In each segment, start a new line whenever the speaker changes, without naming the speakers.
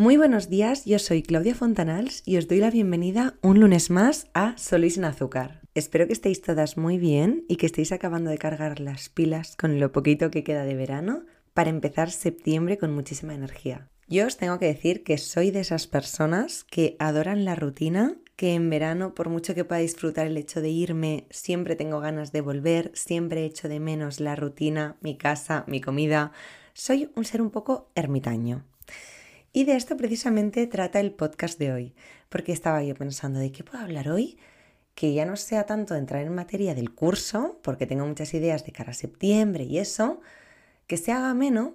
Muy buenos días, yo soy Claudia Fontanals y os doy la bienvenida un lunes más a Solís sin azúcar. Espero que estéis todas muy bien y que estéis acabando de cargar las pilas con lo poquito que queda de verano para empezar septiembre con muchísima energía. Yo os tengo que decir que soy de esas personas que adoran la rutina, que en verano, por mucho que pueda disfrutar el hecho de irme, siempre tengo ganas de volver, siempre echo de menos la rutina, mi casa, mi comida. Soy un ser un poco ermitaño. Y de esto precisamente trata el podcast de hoy, porque estaba yo pensando de qué puedo hablar hoy, que ya no sea tanto entrar en materia del curso, porque tengo muchas ideas de cara a septiembre y eso, que se haga menos,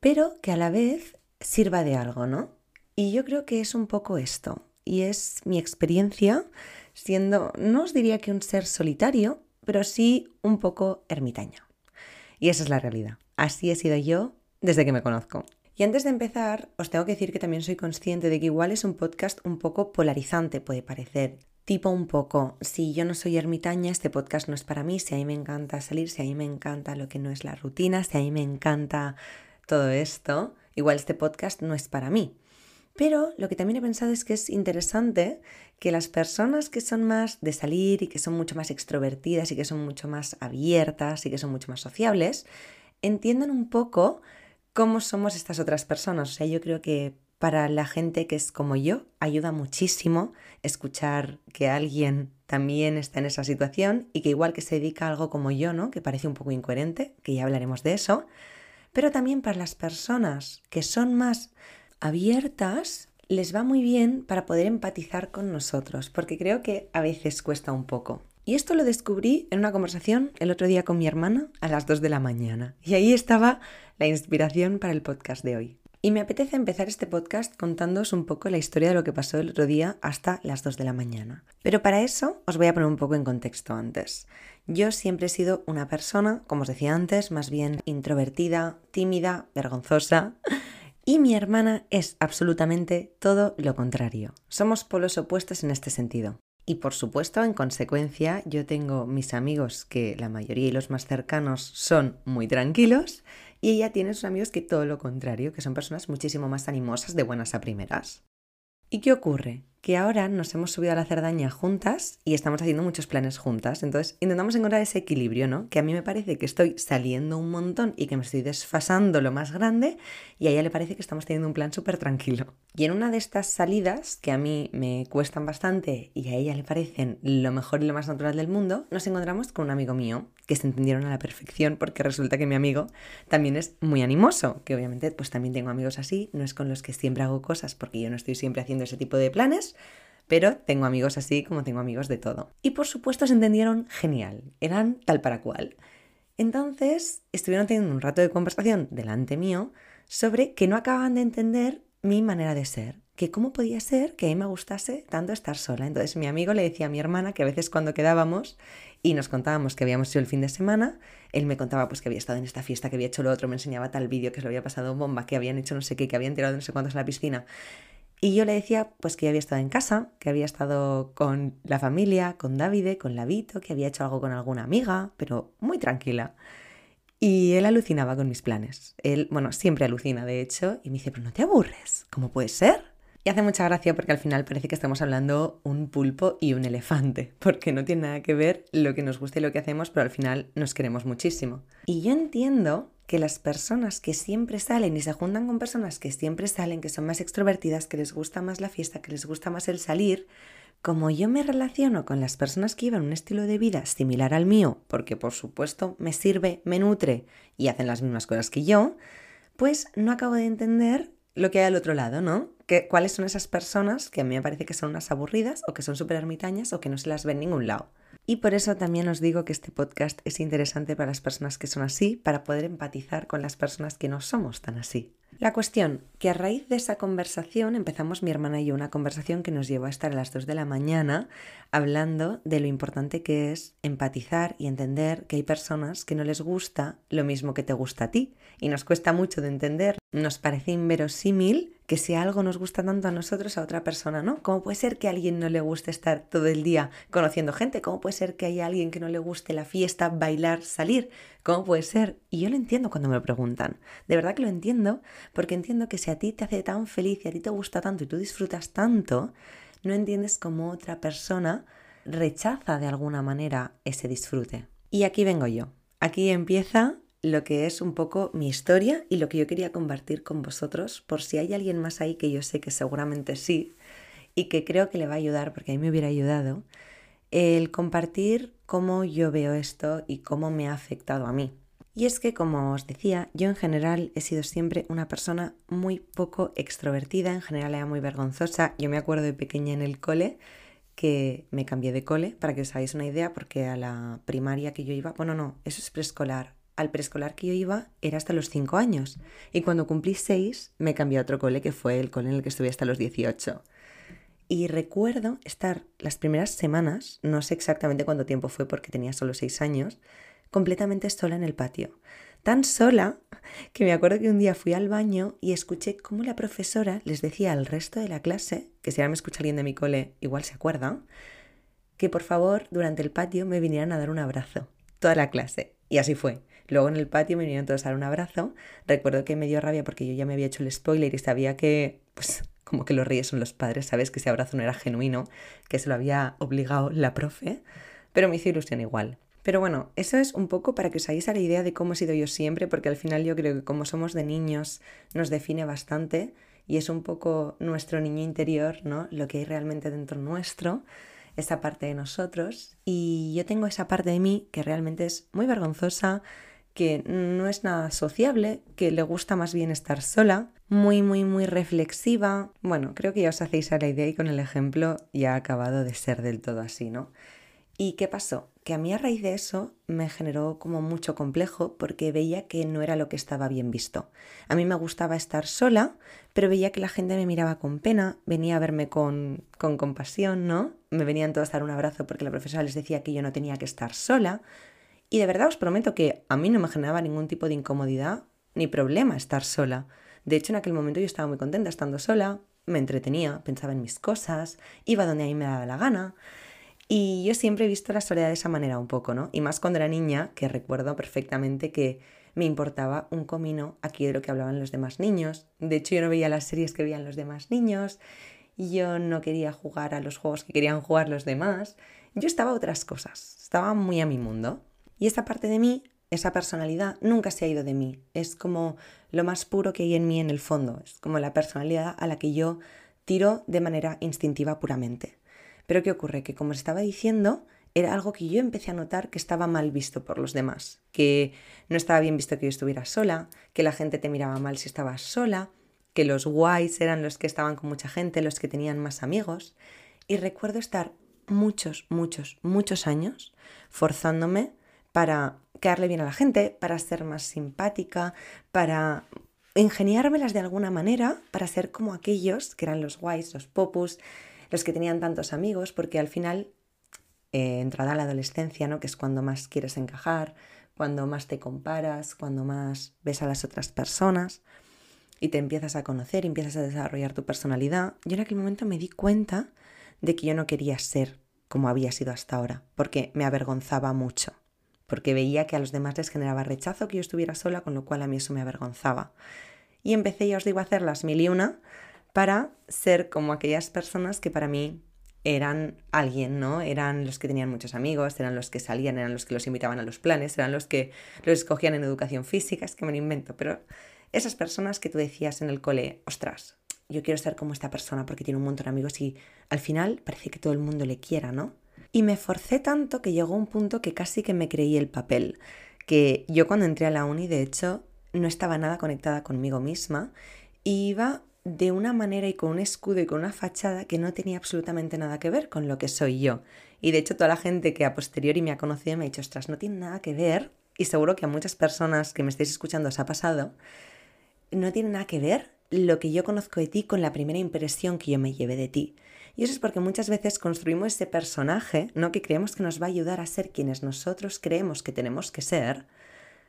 pero que a la vez sirva de algo, ¿no? Y yo creo que es un poco esto, y es mi experiencia siendo, no os diría que un ser solitario, pero sí un poco ermitaño. Y esa es la realidad. Así he sido yo desde que me conozco. Y antes de empezar, os tengo que decir que también soy consciente de que igual es un podcast un poco polarizante, puede parecer. Tipo un poco, si yo no soy ermitaña, este podcast no es para mí, si a mí me encanta salir, si a mí me encanta lo que no es la rutina, si a mí me encanta todo esto, igual este podcast no es para mí. Pero lo que también he pensado es que es interesante que las personas que son más de salir y que son mucho más extrovertidas y que son mucho más abiertas y que son mucho más sociables, entiendan un poco cómo somos estas otras personas. O sea, yo creo que para la gente que es como yo, ayuda muchísimo escuchar que alguien también está en esa situación y que igual que se dedica a algo como yo, ¿no? Que parece un poco incoherente, que ya hablaremos de eso, pero también para las personas que son más abiertas, les va muy bien para poder empatizar con nosotros, porque creo que a veces cuesta un poco. Y esto lo descubrí en una conversación el otro día con mi hermana a las 2 de la mañana. Y ahí estaba la inspiración para el podcast de hoy. Y me apetece empezar este podcast contándoos un poco la historia de lo que pasó el otro día hasta las 2 de la mañana. Pero para eso os voy a poner un poco en contexto antes. Yo siempre he sido una persona, como os decía antes, más bien introvertida, tímida, vergonzosa. Y mi hermana es absolutamente todo lo contrario. Somos polos opuestos en este sentido. Y por supuesto, en consecuencia, yo tengo mis amigos que la mayoría y los más cercanos son muy tranquilos y ella tiene sus amigos que todo lo contrario, que son personas muchísimo más animosas de buenas a primeras. ¿Y qué ocurre? Que ahora nos hemos subido a la cerdaña juntas y estamos haciendo muchos planes juntas. Entonces intentamos encontrar ese equilibrio, ¿no? Que a mí me parece que estoy saliendo un montón y que me estoy desfasando lo más grande y a ella le parece que estamos teniendo un plan súper tranquilo. Y en una de estas salidas, que a mí me cuestan bastante y a ella le parecen lo mejor y lo más natural del mundo, nos encontramos con un amigo mío que se entendieron a la perfección porque resulta que mi amigo también es muy animoso, que obviamente pues también tengo amigos así, no es con los que siempre hago cosas porque yo no estoy siempre haciendo ese tipo de planes, pero tengo amigos así como tengo amigos de todo. Y por supuesto se entendieron genial, eran tal para cual. Entonces estuvieron teniendo un rato de conversación delante mío sobre que no acaban de entender mi manera de ser, que cómo podía ser que a mí me gustase tanto estar sola. Entonces mi amigo le decía a mi hermana que a veces cuando quedábamos y nos contábamos que habíamos sido el fin de semana, él me contaba pues que había estado en esta fiesta, que había hecho lo otro, me enseñaba tal vídeo que se había pasado bomba, que habían hecho no sé qué, que habían tirado no sé cuántos a la piscina. Y yo le decía pues que había estado en casa, que había estado con la familia, con Davide, con Lavito, que había hecho algo con alguna amiga, pero muy tranquila. Y él alucinaba con mis planes. Él, bueno, siempre alucina, de hecho, y me dice, pero no te aburres, ¿cómo puede ser? Y hace mucha gracia porque al final parece que estamos hablando un pulpo y un elefante, porque no tiene nada que ver lo que nos gusta y lo que hacemos, pero al final nos queremos muchísimo. Y yo entiendo que las personas que siempre salen y se juntan con personas que siempre salen, que son más extrovertidas, que les gusta más la fiesta, que les gusta más el salir, como yo me relaciono con las personas que llevan un estilo de vida similar al mío, porque por supuesto me sirve, me nutre y hacen las mismas cosas que yo, pues no acabo de entender lo que hay al otro lado, ¿no? ¿Cuáles son esas personas que a mí me parece que son unas aburridas o que son súper ermitañas o que no se las ve ningún lado? Y por eso también os digo que este podcast es interesante para las personas que son así, para poder empatizar con las personas que no somos tan así. La cuestión, que a raíz de esa conversación empezamos mi hermana y yo una conversación que nos llevó a estar a las 2 de la mañana hablando de lo importante que es empatizar y entender que hay personas que no les gusta lo mismo que te gusta a ti. Y nos cuesta mucho de entender nos parece inverosímil que si algo nos gusta tanto a nosotros, a otra persona no. ¿Cómo puede ser que a alguien no le guste estar todo el día conociendo gente? ¿Cómo puede ser que haya alguien que no le guste la fiesta, bailar, salir? ¿Cómo puede ser? Y yo lo entiendo cuando me lo preguntan. De verdad que lo entiendo, porque entiendo que si a ti te hace tan feliz y a ti te gusta tanto y tú disfrutas tanto, no entiendes cómo otra persona rechaza de alguna manera ese disfrute. Y aquí vengo yo. Aquí empieza lo que es un poco mi historia y lo que yo quería compartir con vosotros, por si hay alguien más ahí que yo sé que seguramente sí y que creo que le va a ayudar, porque a mí me hubiera ayudado, el compartir cómo yo veo esto y cómo me ha afectado a mí. Y es que, como os decía, yo en general he sido siempre una persona muy poco extrovertida, en general era muy vergonzosa. Yo me acuerdo de pequeña en el cole que me cambié de cole, para que os hagáis una idea, porque a la primaria que yo iba, bueno, no, eso es preescolar, al preescolar que yo iba era hasta los 5 años. Y cuando cumplí 6 me cambié a otro cole que fue el cole en el que estuve hasta los 18. Y recuerdo estar las primeras semanas, no sé exactamente cuánto tiempo fue porque tenía solo 6 años, completamente sola en el patio. Tan sola que me acuerdo que un día fui al baño y escuché cómo la profesora les decía al resto de la clase, que si ahora me escucha alguien de mi cole, igual se acuerda, que por favor durante el patio me vinieran a dar un abrazo. Toda la clase. Y así fue. Luego en el patio me vinieron todos a dar un abrazo. Recuerdo que me dio rabia porque yo ya me había hecho el spoiler y sabía que, pues, como que los reyes son los padres, sabes que ese abrazo no era genuino, que se lo había obligado la profe, pero me hizo ilusión igual. Pero bueno, eso es un poco para que os hagáis a la idea de cómo he sido yo siempre, porque al final yo creo que como somos de niños nos define bastante y es un poco nuestro niño interior, ¿no? Lo que hay realmente dentro nuestro esa parte de nosotros y yo tengo esa parte de mí que realmente es muy vergonzosa, que no es nada sociable, que le gusta más bien estar sola, muy, muy, muy reflexiva. Bueno, creo que ya os hacéis a la idea y con el ejemplo ya ha acabado de ser del todo así, ¿no? ¿Y qué pasó? Que a mí a raíz de eso me generó como mucho complejo porque veía que no era lo que estaba bien visto. A mí me gustaba estar sola, pero veía que la gente me miraba con pena, venía a verme con, con compasión, ¿no? Me venían todos a dar un abrazo porque la profesora les decía que yo no tenía que estar sola. Y de verdad os prometo que a mí no me generaba ningún tipo de incomodidad ni problema estar sola. De hecho, en aquel momento yo estaba muy contenta estando sola, me entretenía, pensaba en mis cosas, iba donde a mí me daba la gana. Y yo siempre he visto la soledad de esa manera un poco, ¿no? Y más cuando era niña, que recuerdo perfectamente que me importaba un comino aquí de lo que hablaban los demás niños. De hecho, yo no veía las series que veían los demás niños, yo no quería jugar a los juegos que querían jugar los demás. Yo estaba a otras cosas, estaba muy a mi mundo. Y esa parte de mí, esa personalidad, nunca se ha ido de mí. Es como lo más puro que hay en mí en el fondo. Es como la personalidad a la que yo tiro de manera instintiva puramente. Pero ¿qué ocurre? Que como os estaba diciendo, era algo que yo empecé a notar que estaba mal visto por los demás, que no estaba bien visto que yo estuviera sola, que la gente te miraba mal si estabas sola, que los guays eran los que estaban con mucha gente, los que tenían más amigos. Y recuerdo estar muchos, muchos, muchos años forzándome para quedarle bien a la gente, para ser más simpática, para ingeniármelas de alguna manera, para ser como aquellos que eran los guays, los popus, los que tenían tantos amigos, porque al final, eh, entrada la adolescencia, ¿no? que es cuando más quieres encajar, cuando más te comparas, cuando más ves a las otras personas y te empiezas a conocer, empiezas a desarrollar tu personalidad, yo en aquel momento me di cuenta de que yo no quería ser como había sido hasta ahora, porque me avergonzaba mucho porque veía que a los demás les generaba rechazo que yo estuviera sola, con lo cual a mí eso me avergonzaba. Y empecé, ya os digo, a hacer las mil y una para ser como aquellas personas que para mí eran alguien, ¿no? Eran los que tenían muchos amigos, eran los que salían, eran los que los invitaban a los planes, eran los que los escogían en educación física, es que me lo invento, pero esas personas que tú decías en el cole, ostras, yo quiero ser como esta persona porque tiene un montón de amigos y al final parece que todo el mundo le quiera, ¿no? Y me forcé tanto que llegó un punto que casi que me creí el papel. Que yo cuando entré a la uni, de hecho, no estaba nada conectada conmigo misma y iba de una manera y con un escudo y con una fachada que no tenía absolutamente nada que ver con lo que soy yo. Y de hecho toda la gente que a posteriori me ha conocido me ha dicho, ostras, no tiene nada que ver, y seguro que a muchas personas que me estáis escuchando os ha pasado, no tiene nada que ver lo que yo conozco de ti con la primera impresión que yo me llevé de ti. Y eso es porque muchas veces construimos ese personaje, ¿no? Que creemos que nos va a ayudar a ser quienes nosotros creemos que tenemos que ser,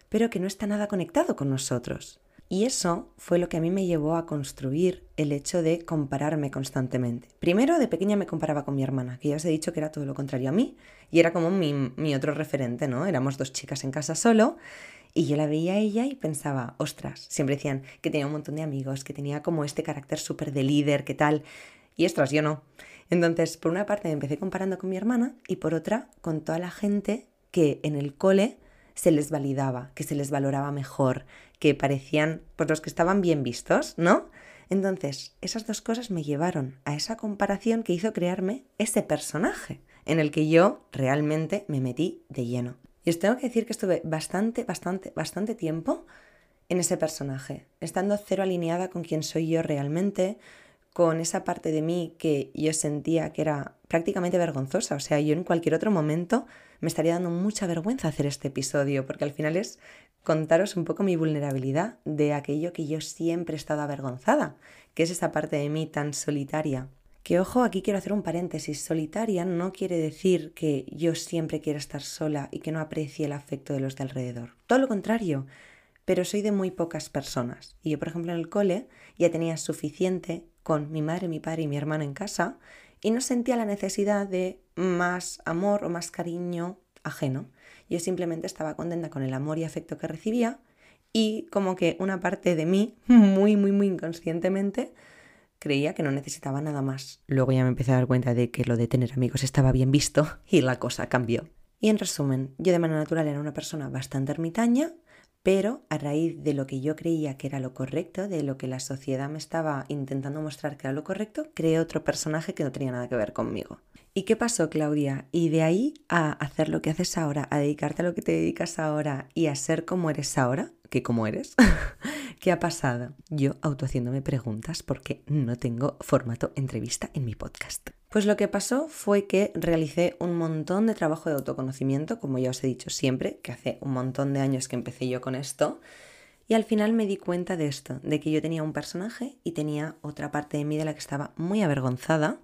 pero que no está nada conectado con nosotros. Y eso fue lo que a mí me llevó a construir el hecho de compararme constantemente. Primero, de pequeña me comparaba con mi hermana, que ya os he dicho que era todo lo contrario a mí, y era como mi, mi otro referente, ¿no? Éramos dos chicas en casa solo, y yo la veía a ella y pensaba, ostras, siempre decían que tenía un montón de amigos, que tenía como este carácter súper de líder, que tal, y ostras, yo no. Entonces, por una parte me empecé comparando con mi hermana y por otra con toda la gente que en el cole se les validaba, que se les valoraba mejor, que parecían pues los que estaban bien vistos, ¿no? Entonces, esas dos cosas me llevaron a esa comparación que hizo crearme ese personaje en el que yo realmente me metí de lleno. Y os tengo que decir que estuve bastante, bastante, bastante tiempo en ese personaje, estando cero alineada con quién soy yo realmente, con esa parte de mí que yo sentía que era prácticamente vergonzosa. O sea, yo en cualquier otro momento me estaría dando mucha vergüenza hacer este episodio, porque al final es contaros un poco mi vulnerabilidad de aquello que yo siempre he estado avergonzada, que es esa parte de mí tan solitaria. Que ojo, aquí quiero hacer un paréntesis. Solitaria no quiere decir que yo siempre quiera estar sola y que no aprecie el afecto de los de alrededor. Todo lo contrario, pero soy de muy pocas personas. Y yo, por ejemplo, en el cole ya tenía suficiente con mi madre, mi padre y mi hermano en casa y no sentía la necesidad de más amor o más cariño ajeno. Yo simplemente estaba contenta con el amor y afecto que recibía y como que una parte de mí, muy, muy, muy inconscientemente, creía que no necesitaba nada más. Luego ya me empecé a dar cuenta de que lo de tener amigos estaba bien visto y la cosa cambió. Y en resumen, yo de manera natural era una persona bastante ermitaña, pero a raíz de lo que yo creía que era lo correcto, de lo que la sociedad me estaba intentando mostrar que era lo correcto, creé otro personaje que no tenía nada que ver conmigo. ¿Y qué pasó, Claudia? Y de ahí a hacer lo que haces ahora, a dedicarte a lo que te dedicas ahora y a ser como eres ahora, que como eres, ¿qué ha pasado? Yo autohaciéndome preguntas porque no tengo formato entrevista en mi podcast. Pues lo que pasó fue que realicé un montón de trabajo de autoconocimiento, como ya os he dicho siempre, que hace un montón de años que empecé yo con esto, y al final me di cuenta de esto, de que yo tenía un personaje y tenía otra parte de mí de la que estaba muy avergonzada,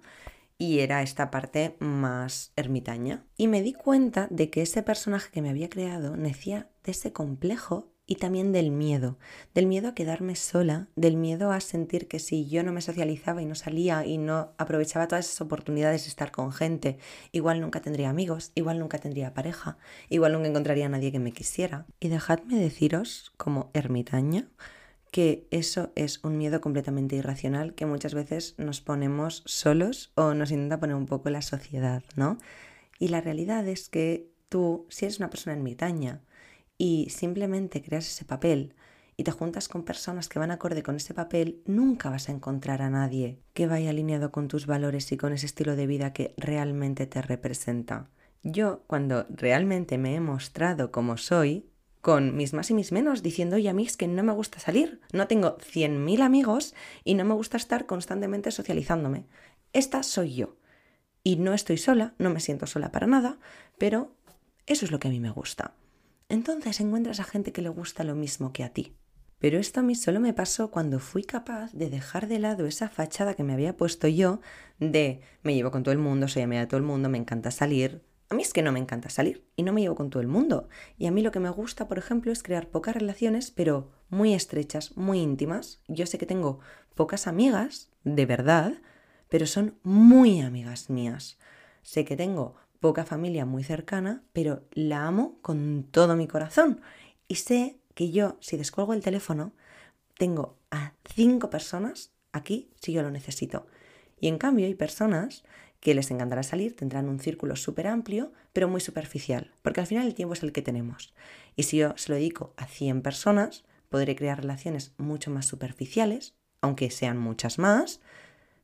y era esta parte más ermitaña. Y me di cuenta de que ese personaje que me había creado nacía de ese complejo y también del miedo, del miedo a quedarme sola, del miedo a sentir que si yo no me socializaba y no salía y no aprovechaba todas esas oportunidades de estar con gente, igual nunca tendría amigos, igual nunca tendría pareja, igual nunca encontraría a nadie que me quisiera. Y dejadme deciros, como ermitaña, que eso es un miedo completamente irracional que muchas veces nos ponemos solos o nos intenta poner un poco la sociedad, ¿no? Y la realidad es que tú, si eres una persona ermitaña, y simplemente creas ese papel y te juntas con personas que van acorde con ese papel, nunca vas a encontrar a nadie que vaya alineado con tus valores y con ese estilo de vida que realmente te representa. Yo, cuando realmente me he mostrado como soy, con mis más y mis menos, diciendo, oye, a mí que no me gusta salir, no tengo 100.000 amigos y no me gusta estar constantemente socializándome. Esta soy yo. Y no estoy sola, no me siento sola para nada, pero eso es lo que a mí me gusta entonces encuentras a gente que le gusta lo mismo que a ti. Pero esto a mí solo me pasó cuando fui capaz de dejar de lado esa fachada que me había puesto yo de me llevo con todo el mundo, soy amiga de todo el mundo, me encanta salir. A mí es que no me encanta salir y no me llevo con todo el mundo. Y a mí lo que me gusta, por ejemplo, es crear pocas relaciones, pero muy estrechas, muy íntimas. Yo sé que tengo pocas amigas, de verdad, pero son muy amigas mías. Sé que tengo poca familia muy cercana, pero la amo con todo mi corazón. Y sé que yo, si descuelgo el teléfono, tengo a cinco personas aquí si yo lo necesito. Y en cambio hay personas que les encantará salir, tendrán un círculo súper amplio, pero muy superficial, porque al final el tiempo es el que tenemos. Y si yo se lo dedico a 100 personas, podré crear relaciones mucho más superficiales, aunque sean muchas más,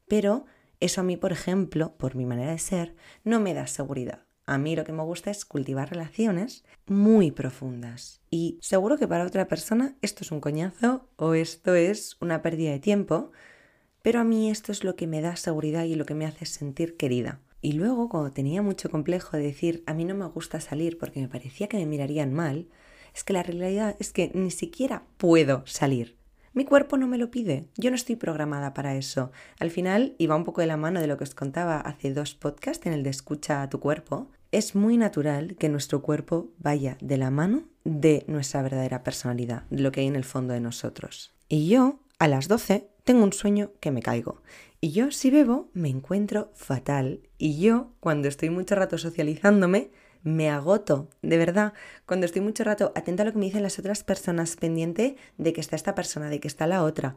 pero eso a mí, por ejemplo, por mi manera de ser, no me da seguridad. A mí lo que me gusta es cultivar relaciones muy profundas. Y seguro que para otra persona esto es un coñazo o esto es una pérdida de tiempo, pero a mí esto es lo que me da seguridad y lo que me hace sentir querida. Y luego, cuando tenía mucho complejo de decir a mí no me gusta salir porque me parecía que me mirarían mal, es que la realidad es que ni siquiera puedo salir. Mi cuerpo no me lo pide, yo no estoy programada para eso. Al final, iba un poco de la mano de lo que os contaba hace dos podcasts en el de escucha a tu cuerpo, es muy natural que nuestro cuerpo vaya de la mano de nuestra verdadera personalidad, de lo que hay en el fondo de nosotros. Y yo, a las 12, tengo un sueño que me caigo. Y yo, si bebo, me encuentro fatal. Y yo, cuando estoy mucho rato socializándome, me agoto, de verdad, cuando estoy mucho rato atenta a lo que me dicen las otras personas, pendiente de que está esta persona, de que está la otra.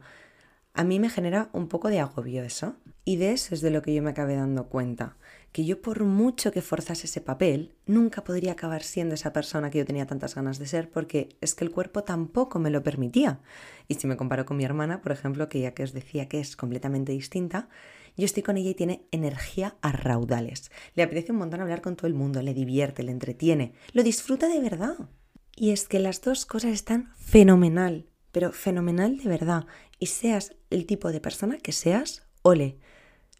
A mí me genera un poco de agobio eso. Y de eso es de lo que yo me acabé dando cuenta. Que yo por mucho que forzase ese papel, nunca podría acabar siendo esa persona que yo tenía tantas ganas de ser, porque es que el cuerpo tampoco me lo permitía. Y si me comparo con mi hermana, por ejemplo, que ya que os decía que es completamente distinta, yo estoy con ella y tiene energía a raudales. Le apetece un montón hablar con todo el mundo, le divierte, le entretiene, lo disfruta de verdad. Y es que las dos cosas están fenomenal, pero fenomenal de verdad. Y seas el tipo de persona que seas, ole.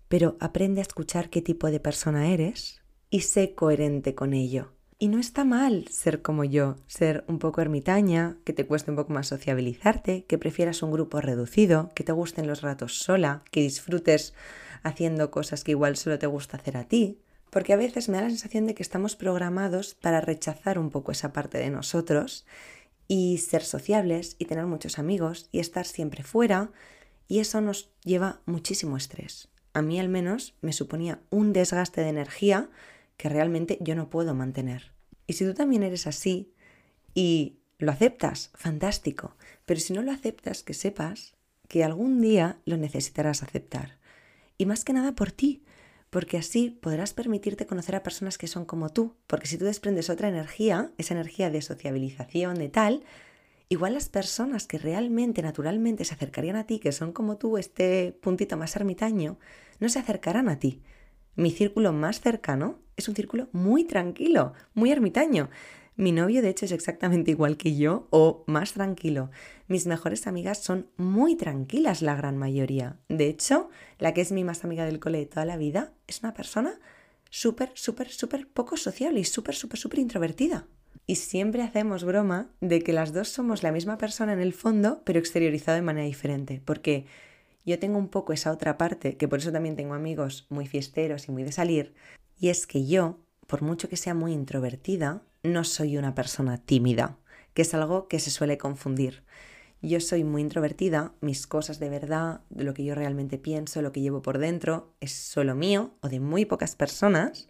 Pero aprende a escuchar qué tipo de persona eres y sé coherente con ello. Y no está mal ser como yo, ser un poco ermitaña, que te cueste un poco más sociabilizarte, que prefieras un grupo reducido, que te gusten los ratos sola, que disfrutes haciendo cosas que igual solo te gusta hacer a ti, porque a veces me da la sensación de que estamos programados para rechazar un poco esa parte de nosotros y ser sociables y tener muchos amigos y estar siempre fuera y eso nos lleva muchísimo estrés. A mí al menos me suponía un desgaste de energía que realmente yo no puedo mantener. Y si tú también eres así y lo aceptas, fantástico, pero si no lo aceptas, que sepas que algún día lo necesitarás aceptar y más que nada por ti, porque así podrás permitirte conocer a personas que son como tú, porque si tú desprendes otra energía, esa energía de sociabilización, de tal, igual las personas que realmente, naturalmente se acercarían a ti, que son como tú, este puntito más ermitaño, no se acercarán a ti. Mi círculo más cercano es un círculo muy tranquilo, muy ermitaño. Mi novio, de hecho, es exactamente igual que yo o más tranquilo. Mis mejores amigas son muy tranquilas la gran mayoría. De hecho, la que es mi más amiga del cole de toda la vida es una persona súper, súper, súper poco sociable y súper, súper, súper introvertida. Y siempre hacemos broma de que las dos somos la misma persona en el fondo, pero exteriorizado de manera diferente. Porque yo tengo un poco esa otra parte, que por eso también tengo amigos muy fiesteros y muy de salir, y es que yo, por mucho que sea muy introvertida, no soy una persona tímida, que es algo que se suele confundir. Yo soy muy introvertida, mis cosas de verdad, lo que yo realmente pienso, lo que llevo por dentro, es solo mío o de muy pocas personas,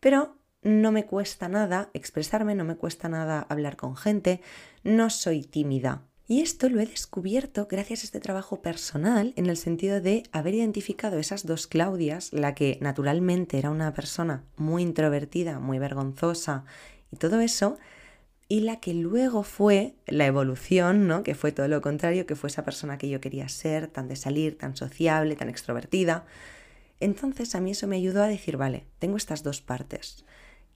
pero no me cuesta nada expresarme, no me cuesta nada hablar con gente, no soy tímida. Y esto lo he descubierto gracias a este trabajo personal en el sentido de haber identificado esas dos Claudias, la que naturalmente era una persona muy introvertida, muy vergonzosa y todo eso, y la que luego fue la evolución, ¿no? Que fue todo lo contrario, que fue esa persona que yo quería ser, tan de salir, tan sociable, tan extrovertida. Entonces a mí eso me ayudó a decir, vale, tengo estas dos partes.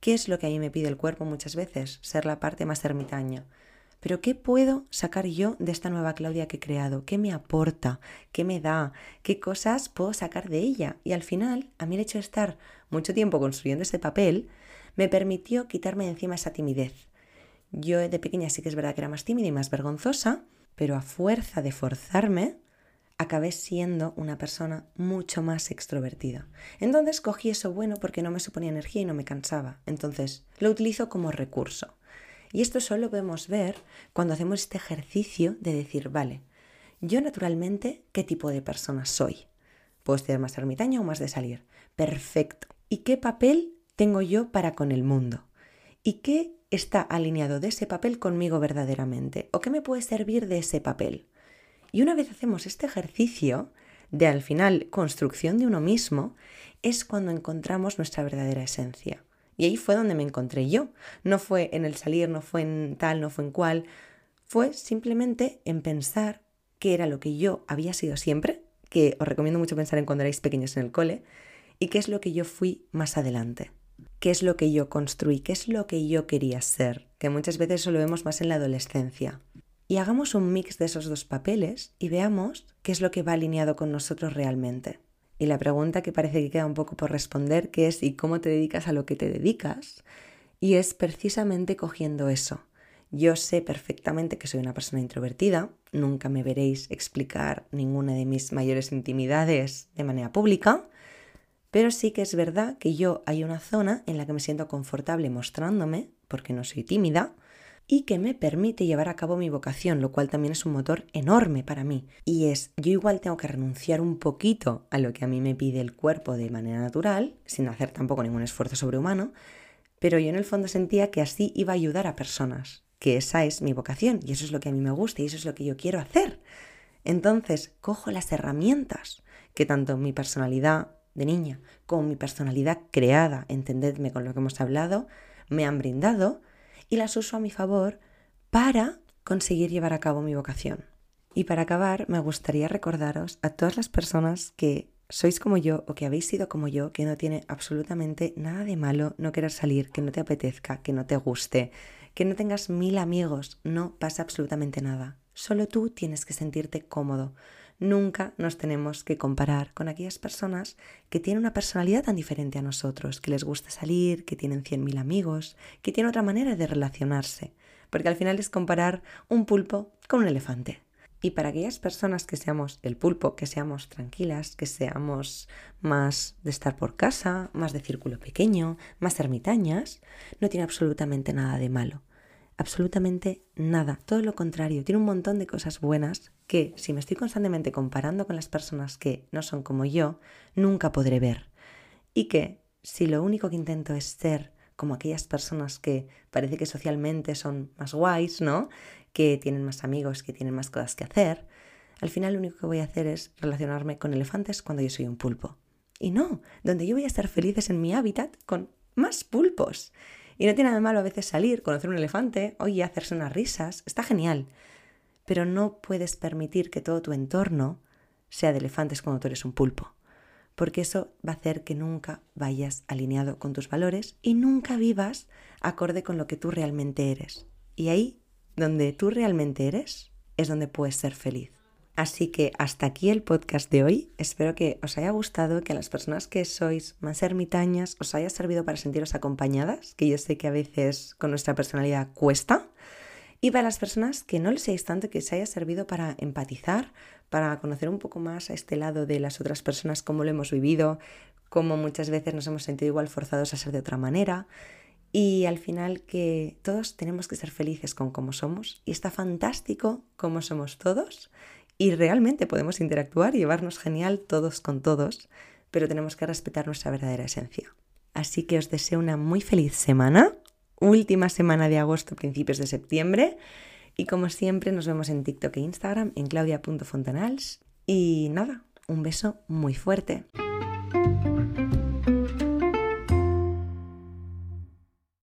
¿Qué es lo que a mí me pide el cuerpo muchas veces? Ser la parte más ermitaña. Pero ¿qué puedo sacar yo de esta nueva Claudia que he creado? ¿Qué me aporta? ¿Qué me da? ¿Qué cosas puedo sacar de ella? Y al final, a mí el hecho de estar mucho tiempo construyendo ese papel, me permitió quitarme de encima esa timidez. Yo de pequeña sí que es verdad que era más tímida y más vergonzosa, pero a fuerza de forzarme, acabé siendo una persona mucho más extrovertida. Entonces cogí eso bueno porque no me suponía energía y no me cansaba. Entonces lo utilizo como recurso. Y esto solo podemos ver cuando hacemos este ejercicio de decir, vale, yo naturalmente, ¿qué tipo de persona soy? ¿Puedo ser más ermitaña o más de salir? Perfecto. ¿Y qué papel tengo yo para con el mundo? ¿Y qué está alineado de ese papel conmigo verdaderamente? ¿O qué me puede servir de ese papel? Y una vez hacemos este ejercicio de al final construcción de uno mismo, es cuando encontramos nuestra verdadera esencia. Y ahí fue donde me encontré yo. No fue en el salir, no fue en tal, no fue en cual. Fue simplemente en pensar qué era lo que yo había sido siempre, que os recomiendo mucho pensar en cuando erais pequeños en el cole, y qué es lo que yo fui más adelante qué es lo que yo construí, qué es lo que yo quería ser, que muchas veces eso lo vemos más en la adolescencia. Y hagamos un mix de esos dos papeles y veamos qué es lo que va alineado con nosotros realmente. Y la pregunta que parece que queda un poco por responder, que es ¿y cómo te dedicas a lo que te dedicas? Y es precisamente cogiendo eso. Yo sé perfectamente que soy una persona introvertida, nunca me veréis explicar ninguna de mis mayores intimidades de manera pública, Pero sí que es verdad que yo hay una zona en la que me siento confortable mostrándome, porque no soy tímida, y que me permite llevar a cabo mi vocación, lo cual también es un motor enorme para mí. Y es, yo igual tengo que renunciar un poquito a lo que a mí me pide el cuerpo de manera natural, sin hacer tampoco ningún esfuerzo sobrehumano, pero yo en el fondo sentía que así iba a ayudar a personas, que esa es mi vocación y eso es lo que a mí me gusta y eso es lo que yo quiero hacer. Entonces, cojo las herramientas que tanto mi personalidad de niña como mi personalidad creada, entendedme con lo que hemos hablado, me han brindado y las uso a mi favor para conseguir llevar a cabo mi vocación. Y para acabar, me gustaría recordaros a todas las personas que sois como yo o que habéis sido como yo, que no tiene absolutamente nada de malo no querer salir, que no te apetezca, que no te guste, que no tengas mil amigos, no pasa absolutamente nada. Solo tú tienes que sentirte cómodo. Nunca nos tenemos que comparar con aquellas personas que tienen una personalidad tan diferente a nosotros, que les gusta salir, que tienen cien mil amigos, que tienen otra manera de relacionarse, porque al final es comparar un pulpo con un elefante. Y para aquellas personas que seamos el pulpo, que seamos tranquilas, que seamos más de estar por casa, más de círculo pequeño, más ermitañas, no tiene absolutamente nada de malo absolutamente nada, todo lo contrario, tiene un montón de cosas buenas que si me estoy constantemente comparando con las personas que no son como yo, nunca podré ver. Y que si lo único que intento es ser como aquellas personas que parece que socialmente son más guays, ¿no? Que tienen más amigos, que tienen más cosas que hacer, al final lo único que voy a hacer es relacionarme con elefantes cuando yo soy un pulpo. Y no, donde yo voy a estar feliz es en mi hábitat con más pulpos. Y no tiene nada de malo a veces salir, conocer un elefante, oye, hacerse unas risas, está genial. Pero no puedes permitir que todo tu entorno sea de elefantes cuando tú eres un pulpo, porque eso va a hacer que nunca vayas alineado con tus valores y nunca vivas acorde con lo que tú realmente eres. Y ahí, donde tú realmente eres, es donde puedes ser feliz. Así que hasta aquí el podcast de hoy. Espero que os haya gustado, que a las personas que sois más ermitañas os haya servido para sentiros acompañadas, que yo sé que a veces con nuestra personalidad cuesta. Y para las personas que no lo seáis tanto, que os haya servido para empatizar, para conocer un poco más a este lado de las otras personas, cómo lo hemos vivido, cómo muchas veces nos hemos sentido igual forzados a ser de otra manera. Y al final que todos tenemos que ser felices con cómo somos. Y está fantástico cómo somos todos y realmente podemos interactuar y llevarnos genial todos con todos, pero tenemos que respetar nuestra verdadera esencia. Así que os deseo una muy feliz semana, última semana de agosto, principios de septiembre, y como siempre nos vemos en TikTok e Instagram en claudia.fontanals. Y nada, un beso muy fuerte.